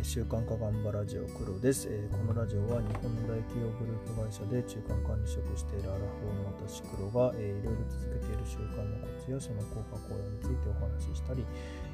えー、週刊化頑張ラジオ黒です、えー、このラジオは日本の大企業グループ会社で中間管理職しているアラフォーの私黒が、えー、いろいろ続けている習慣のコツやその効果効用についてお話ししたり、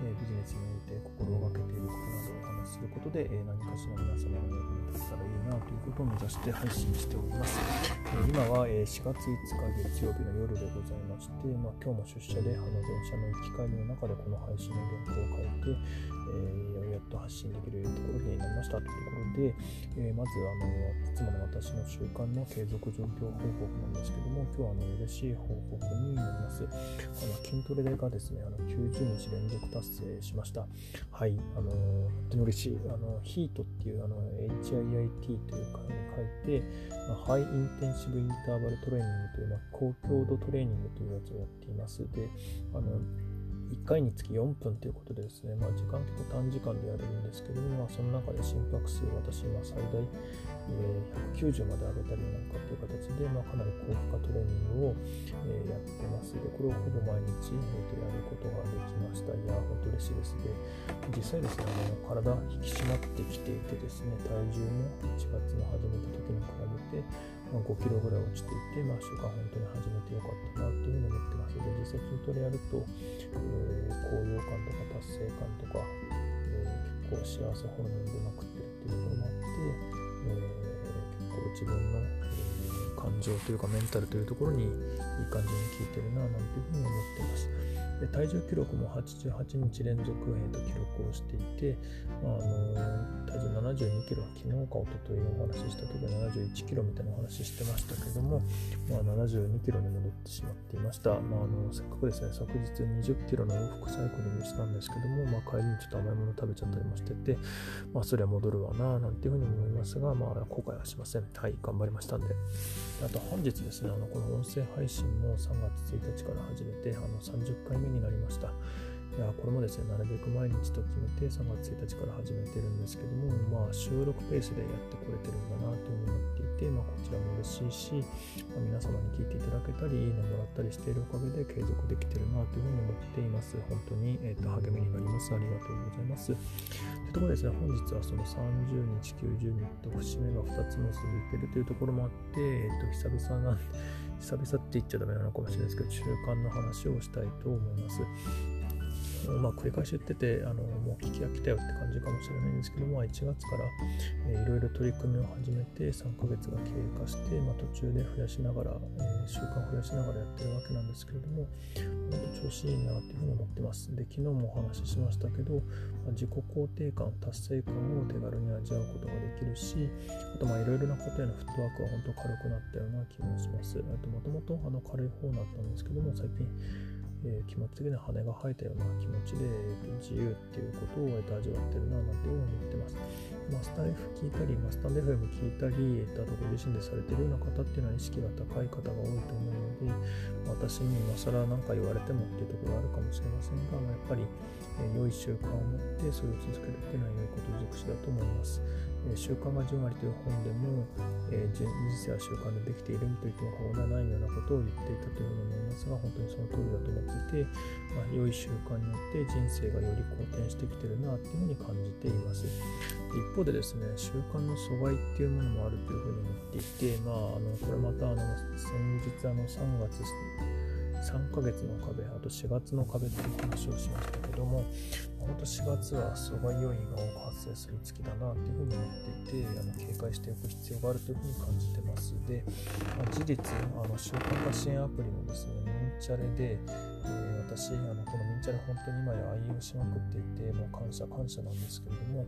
えー、ビジネスにおいて心がけていることなどをお話しすることで、えー、何かしら皆様の役に立てたらいいなということを目指して配信しております。えー、今は、え4月5日月曜日の夜でございまして、まあ、今日も出社であの電車の行き帰りの中でこの配信の原稿を書いて、えーと発信できるところになりましたというところで、えー、まずあのいつもの私の習慣の継続状況報告なんですけども今日はあの嬉しい報告になりますあの筋トレがですねあの90日連続達成しました。はい。あの本当に嬉しい。あのヒートっていうあの HIIT というか、ね書いて、まあ、ハイインテンシブインターバルトレーニングという、まあ、高強度トレーニングというやつをやっています。であの回につき4分ということでですね、まあ、時間結構短時間でやれるんですけども、まあ、その中で心拍数私今最大、えー、190まで上げたりなんかという形で、まあ、かなり高負荷トレーニングを、えー、やってます。でこれをほぼ毎日、えー、とやることができました。いや本当嬉しいです。で実際ですねあの体引き締まってきていてですね体重も1月の始めた時に比べてまあ、5キロぐらい落ちていて、まあ、週間本当に始めてよかったなというふうに思ってますで、実際筋トレやると、えー、高揚感とか達成感とか、えー、結構幸せホルモン出まくってるっていうところもあって、えー、結構自分の、えー、感情というかメンタルというところにいい感じに効いてるな体重記録も88日連続、えー、と記録をしていて、まあ、の体重72キロは、昨日か一昨日お話しした時は71キロみたいなお話ししてましたけども、まあ、72キロに戻ってしまっていました。まあ、あのせっかくですね、昨日20キロの往復サイクルにしたんですけども、まあ、帰りにちょっと甘いもの食べちゃったりもしてて、まあ、それは戻るわな、なんていうふうに思いますが、まあ、後悔はしません。はい、頑張りましたんで。あと本日ですね、あのこの音声配信も3月1日から始めて、あの30回目になりました。いやこれもですね、なるべく毎日と決めて3月1日から始めてるんですけども、まあ、収録ペースでやってこれてるんだなというふうに思っていて、まあ、こちらも嬉しいし、まあ、皆様に聞いていただけたり、いいねもらったりしているおかげで継続できてるなというふうに思っています。本当に、えーと、励みになります。ありがとうございます。というところですね、本日はその30日、90日と節目が2つも続いてるというところもあって、えーと、久々なん久々って言っちゃダメなのかもしれないですけど、中間の話をしたいと思います。まあ、繰り返し言っててあのもう聞き飽きたよって感じかもしれないんですけども、1月から、いろいろ取り組みを始めて3ヶ月が経過して、まあ、途中で増やしながら、えー、習慣増やしながらやってるわけなんですけれども本当調子いいなっていうふうに思ってます。で昨日もお話ししましたけど、まあ、自己肯定感達成感を手軽に味わうことができるしあといろいろなことへのフットワークは本当軽くなったような気もします。あともともと軽い方だったんですけども最近えー、気持ち的には羽が生えたような気持ちで、えー、と自由っていうことを、えー、と味わってるななんていうふうに思ってます。まあ、スタイフ聞いたり、まあ、スタンド FM 聞いたり、えー、とあとご自身でされてるような方っていうのは意識が高い方が多いと思うので、私に今更何か言われてもっていうところあるかもしれませんが、まあ、やっぱり、えー、良い習慣を持ってそれを続けるっていうのは良いこと尽くしだと思います。習慣が10割という本でも、人生は習慣でできていると言っても過言ではないようなことを言っていたというふうに思いますが、本当にその通りだと思っていて、まあ、良い習慣によって人生がより好転してきてるなというふうに感じています。一方でですね、習慣の阻害っていうものもあるというふうに思っていて、まあ、あのこれまたあの先日あの3月3ヶ月の壁、あと4月の壁っていう話をしましたけども、今年4月は阻害要因が多く発生する月だなというふうに思っていて、あの警戒しておく必要があるというふうに感じてます。で、まあ、事実、あの習慣化支援アプリのですね、ミンチャレで、えー、私、あのこのミンチャレ本当に今や愛用しまくっていて、もう感謝感謝なんですけれども、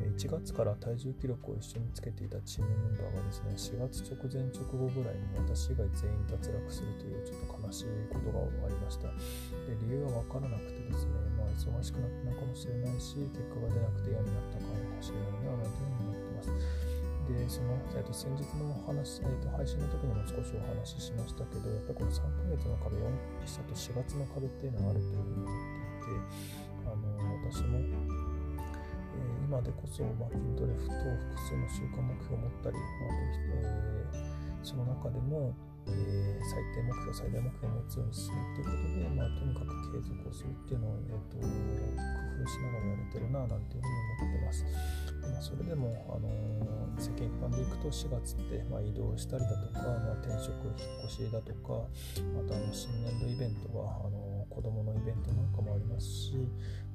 1月から体重記録を一緒につけていたチームメンバーがですね、4月直前直後ぐらいに私以外全員脱落するというちょっと悲しいことがありました。で理由は分からなくてですね、まあ、忙しくなったのかもしれないし、結果が出なくて嫌になったかもしれないな、なんていうふうに。で、その、えっと、先日のお話、えっと、配信の時にも少しお話ししましたけど、やっぱりこの3ヶ月の壁、4期と4月の壁っていうのがあるというふうに思っていて、あの、私も、えー、今でこそ、まあ、筋トレ、と複数の習慣目標を持ったり、まあ、えー、その中でも、えー、最低目標、最大目標を持つようにするっていうことで、まあ、とにかく継続をするっていうのを、えーと、工夫しながらやれてるななんていうふうに思ってます。まあ、それでも、あのー、世間一般でいくと4月って、まあ、移動したりだとか、まあ、転職、引っ越しだとか、またあの新年度イベントはあの子供のイベントなんかもありますし、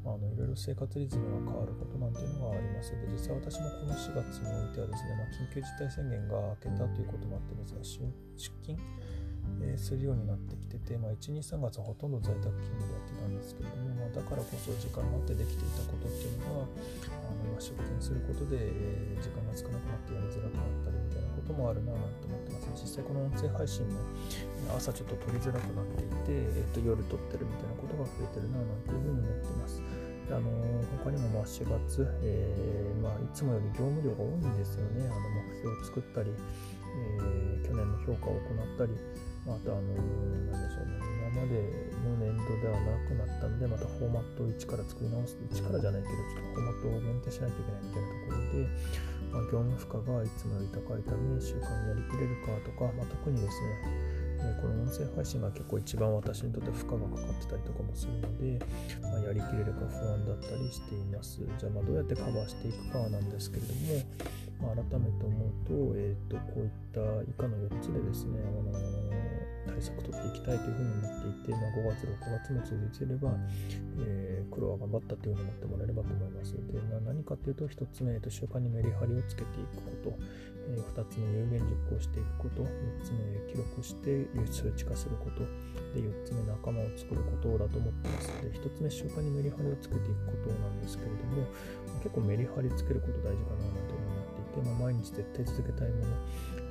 まあ、あのいろいろ生活リズムが変わることなんていうのがあります。ので実際私もこの4月においてはですね、まあ、緊急事態宣言が明けたということもあってですね出勤えー、するようになってきてて、まあ、1、2、3月はほとんど在宅勤務でやってたんですけども、まあ、だからこそ時間があってできていたことっていうのが、あの出勤することで、えー、時間が少なくなってやりづらくなったりみたいなこともあるなと思ってます。実際この音声配信も朝ちょっと撮りづらくなっていて、えー、と夜撮ってるみたいなことが増えてるななんていうふうに思ってます。あの他にもま4月、えーまあ、いつもより業務量が多いんですよね。あの目標を作ったり、えー、去年の評価を行ったり、またあのなんでしょうね今までの年度ではなくなったのでまたフォーマットを一から作り直す一からじゃないけどちょっとフォーマットを限定しないといけないみたいなところで、まあ、業務負荷がいつもより高いため習慣にやりきれるかとか、まあ、特にですねこの音声配信が結構一番私にとって負荷がかかってたりとかもするので、まあ、やりきれるか不安だったりしています。じゃあまあどうやってカバーしていくかなんですけれども、まあ、改めて思と,、えーと、こういった以下の4つでですね、あの、対策取っていきたいというふうに思っていて、まあ、5月、6月も続いていれば、えー、黒は頑張ったというふうに思ってもらえればと思います。で何かというと、1つ目、えー、と習慣にメリハリをつけていくこと、えー、2つ目、有言実行していくこと、3つ目、記録して数値化すること、で4つ目、仲間を作ることだと思ってます。で1つ目、習慣にメリハリをつけていくことなんですけれども、結構メリハリつけること大事かなと思います。て、まあ、毎日絶対続けたいもの、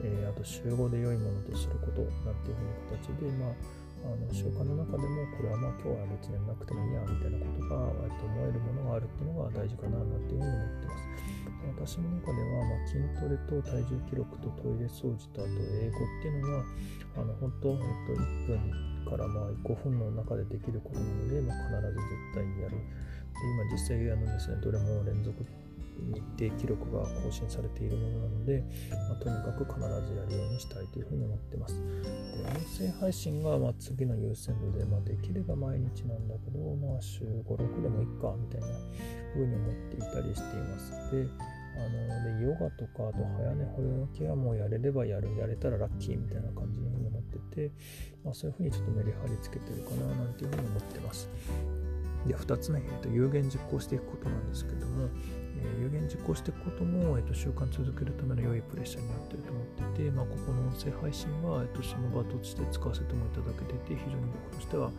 えー、あと集合で良いものとすることなんていうふうな形で、まあ、あの習慣の中でもこれはまあ今日は別になくてもいいやみたいなことが、えっと、思えるものがあるっていうのが大事かななんていうふうに思ってます。私の中では、まあ、筋トレと体重記録とトイレ掃除とあと英語っていうのはあの本当、えっと、1分からまあ5分の中でできることなので、まあ、必ず絶対にやる。で今実際あのですね、どれも連続日程記録が更新されているものなので、まあ、とにかく必ずやるようにしたいというふうに思ってます。で音声配信がま次の優先度で、まあ、できれば毎日なんだけど、まあ、週5、6でもいいかみたいなふうに思っていたりしています。であのでヨガとかあと早寝保養系はもうやれればやるやれたらラッキーみたいな感じに思ってて、まあ、そういうふうにちょっとメリハリつけてるかななんていうふうに思ってます。で2つ目、えーと、有言実行していくことなんですけども、えー、有言実行していくことも、えーと、習慣続けるための良いプレッシャーになっていると思っていて、まあ、ここの音声配信は、えーと、その場として使わせてもいただけていて、非常に僕としては、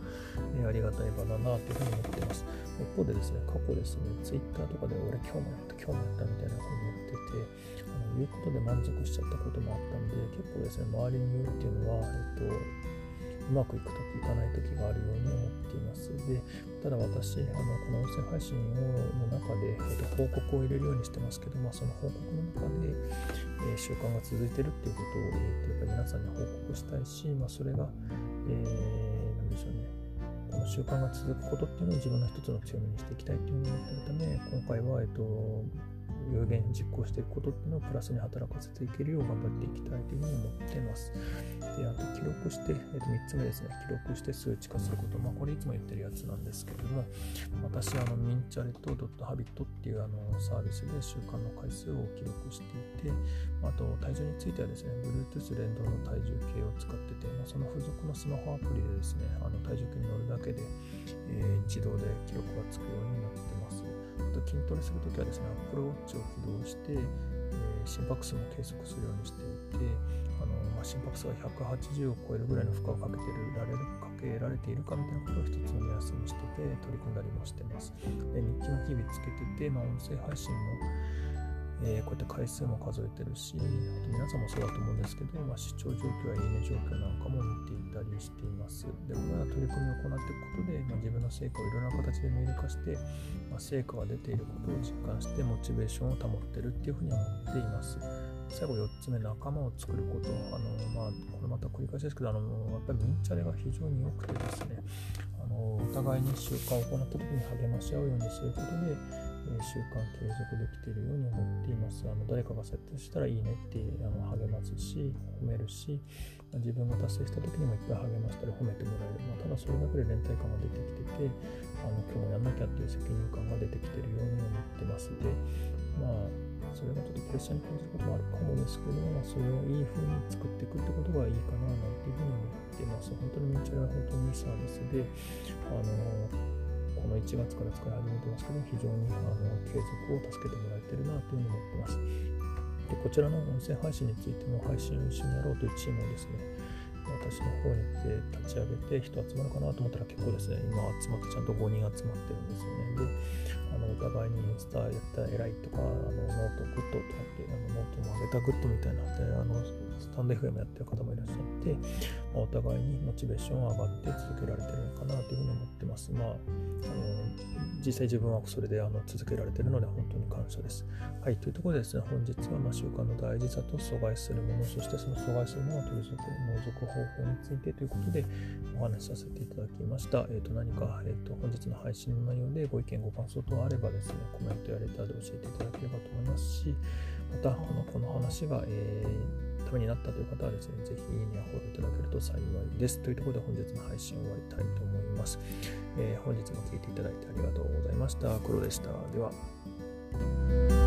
えー、ありがたい場だなというふうに思っています。一方でですね、過去ですね、Twitter とかで俺今日もやった、今日もやったみたいな風に言ってて、あの言うことで満足しちゃったこともあったんで、結構ですね、周りに言うっていうのは、えっ、と、うまくいくときいかないときがあるように思っています。で、ただ私、あのこの音声配信をの中で、えー、と報告を入れるようにしてますけど、まあ、その報告の中で、えー、習慣が続いてるっていうことを、えー、とやっぱり皆さんに報告したいし、まあ、それが、えー、なんでしょうね、この習慣が続くことっていうのを自分の一つの強みにしていきたいというふうに思っているため、今回は、えっ、と、有言実行していくことっていうのをプラスに働かせていけるよう頑張っていきたいというふうに思ってます。で、あと記録して、えっと、3つ目ですね、記録して数値化すること。まあ、これいつも言ってるやつなんですけれども、私、あの、ミンチャレとドットハビットっていうあのサービスで習慣の回数を記録していて、あと、体重についてはですね、Bluetooth 連動の体重計を使ってて、まあ、その付属のスマホアプリでですね、あの体重計に乗るだけで、えー、自動で記録がつくようになってます。と筋トレするときはですね、Apple Watch を起動して、えー、心拍数も計測するようにしていて、あのまあ、心拍数が180を超えるぐらいの負荷をかけてるられるかけられているかみたいなことを一つの目安にしてて取り組んだりもしてます。で日記も日々つけてて、まあ、音声配信もえー、こうやって回数も数えてるし、あと皆さんもそうだと思うんですけど、まあ、視聴状況やいいね状況なんかも見ていたりしています。で、このような取り組みを行っていくことで、まあ、自分の成果をいろんな形で見える化して、まあ、成果が出ていることを実感して、モチベーションを保ってるっていうふうに思っています。最後4つ目、仲間を作ること。あのまあ、これまた繰り返しですけど、あのやっぱりミンチャレが非常に良くてですね、あのお互いに習慣を行った時に励まし合うようにすることで、え習慣継続できているように思っています。あの誰かが設定したらいいねってあの励ますし、褒めるし、自分が達成した時にもいっぱい励ましたり褒めてもらえる。まあ、ただそれだけで連帯感が出てきてて、あの今日もやんなきゃっていう責任感が出てきているように思ってますで、まあ、それがちょっとプレッシャーに感じることもあるかもですけど、まあ、それをいい風に作っていくってことがいいかななんていうふうに思っています。本当にミチュラは本当にいいサービスで、あのの1月から使い始めてますけど、非常にあの継続を助けてもらえてるなというふうに思ってます。でこちらの音声配信についての配信を一緒にやろうというチームをですね、私の方に立ち上げて人集まるかなと思ったら結構ですね、今集まってちゃんと5人集まってるんですよね。で、あのお互いにインスタやったら偉いとか、あのノートグッドとかって、あのノートも上げたグッドみたいなで、あのスタンド FM やってる方もいらっしゃって、まあ、お互いにモチベーションが上がって続けられてるのかなというふうに思ってます。まあ、あの実際自分はそれであの続けられてるので本当に感謝です。はい、というところでですね、本日はま習慣の大事さと阻害するもの、そしてその阻害するものを取り除く、除く方法についてということでお話しさせていただきました。えー、と何か、えー、と本日の配信の内容でご意見、ご感想等あればですね、コメントやレターで教えていただければと思いますし、またこのこの話が、えーためになったという方はですね、ぜひいいねやフォローいただけると幸いです。というところで本日の配信を終わりたいと思います。えー、本日も聴いていただいてありがとうございました。黒でした。では。